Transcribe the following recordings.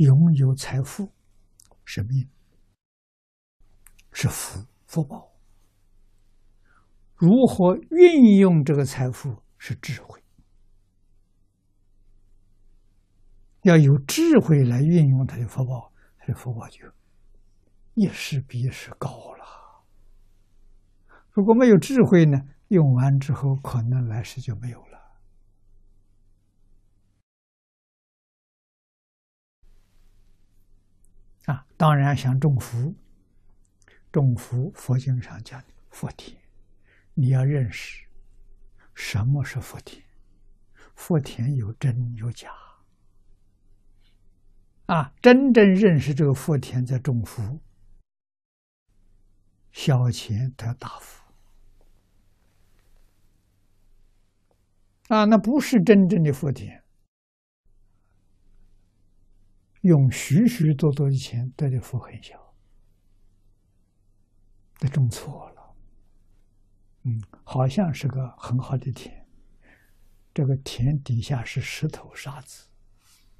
拥有财富是命，是福福报。如何运用这个财富是智慧，要有智慧来运用它的福报，他的福报就一时比一时高了。如果没有智慧呢，用完之后可能来世就没有了。啊，当然想种福，种福佛经上讲的福田。你要认识什么是福田，福田有真有假，啊，真正认识这个福田在种福，小钱得大福，啊，那不是真正的福田，用许许多多的钱得的福很小，那种错了。嗯，好像是个很好的田，这个田底下是石头沙子，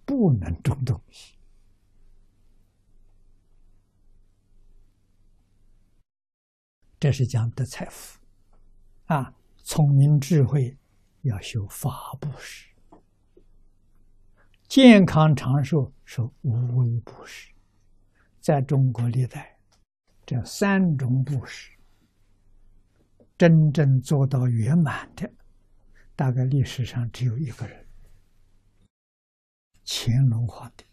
不能种东西。这是讲得财富，啊，聪明智慧要修法布施，健康长寿是无微不至，在中国历代这三种布施。真正做到圆满的，大概历史上只有一个人——乾隆皇帝。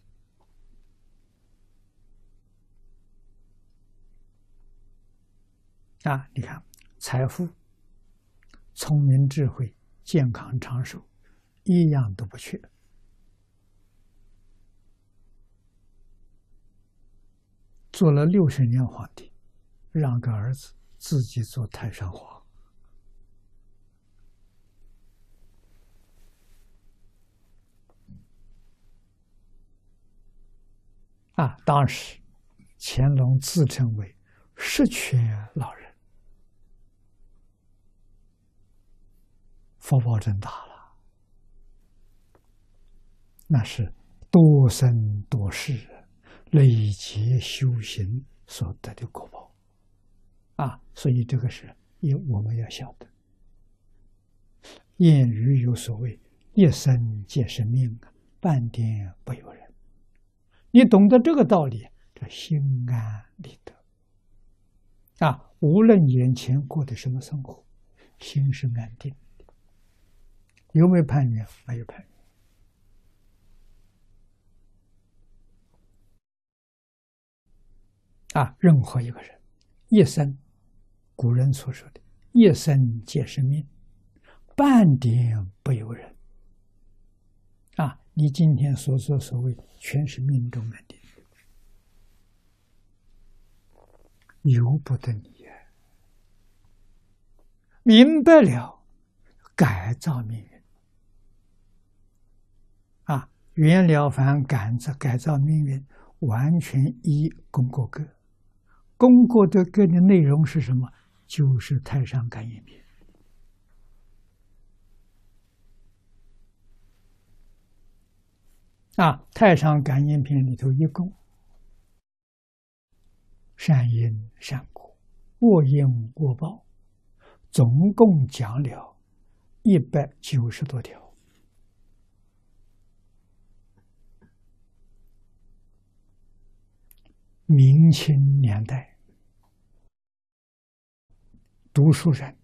啊，你看，财富、聪明、智慧、健康、长寿，一样都不缺。做了六十年皇帝，让个儿子自己做太上皇。啊！当时乾隆自称为十全老人，福报真大了。那是多生多世啊累劫修行所得的果报啊！所以这个是也我们要晓得。谚语有所谓：“一生皆是命啊，半点不由人。”你懂得这个道理，这心安理得啊！无论眼前过的什么生活，心是安定的。有没有攀缘？没有攀缘。啊！任何一个人，一生，古人所说的“一生皆是命”，半点不由人。啊！你今天所作所为，全是命中安定，由不得你。明白了，改造命运。啊，袁了凡改造改造命运，完全依功过格。功过的格的内容是什么？就是《太上感应篇》。啊，《太上感应篇》里头一共善因善果、恶因恶报，总共讲了一百九十多条。明清年代，读书人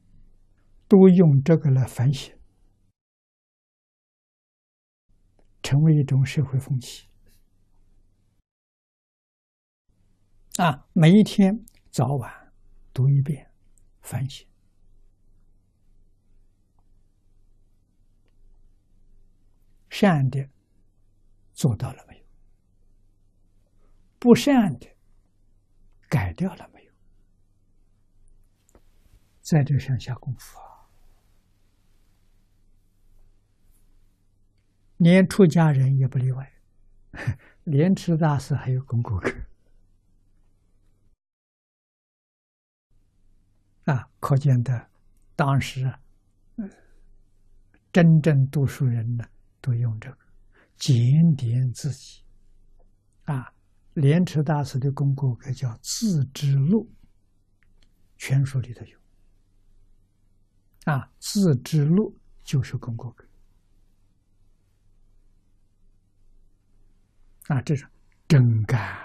都用这个来反省。成为一种社会风气啊！每一天早晚读一遍，反省善的做到了没有？不善的改掉了没有？在这上下功夫啊！连出家人也不例外，莲池大师还有功过课啊，可见的当时啊，真正读书人呢，都用这个检点自己，啊，莲池大师的功过格叫《自知录》，全书里头有。啊，《自知录》就是功过格。啊，这是真干。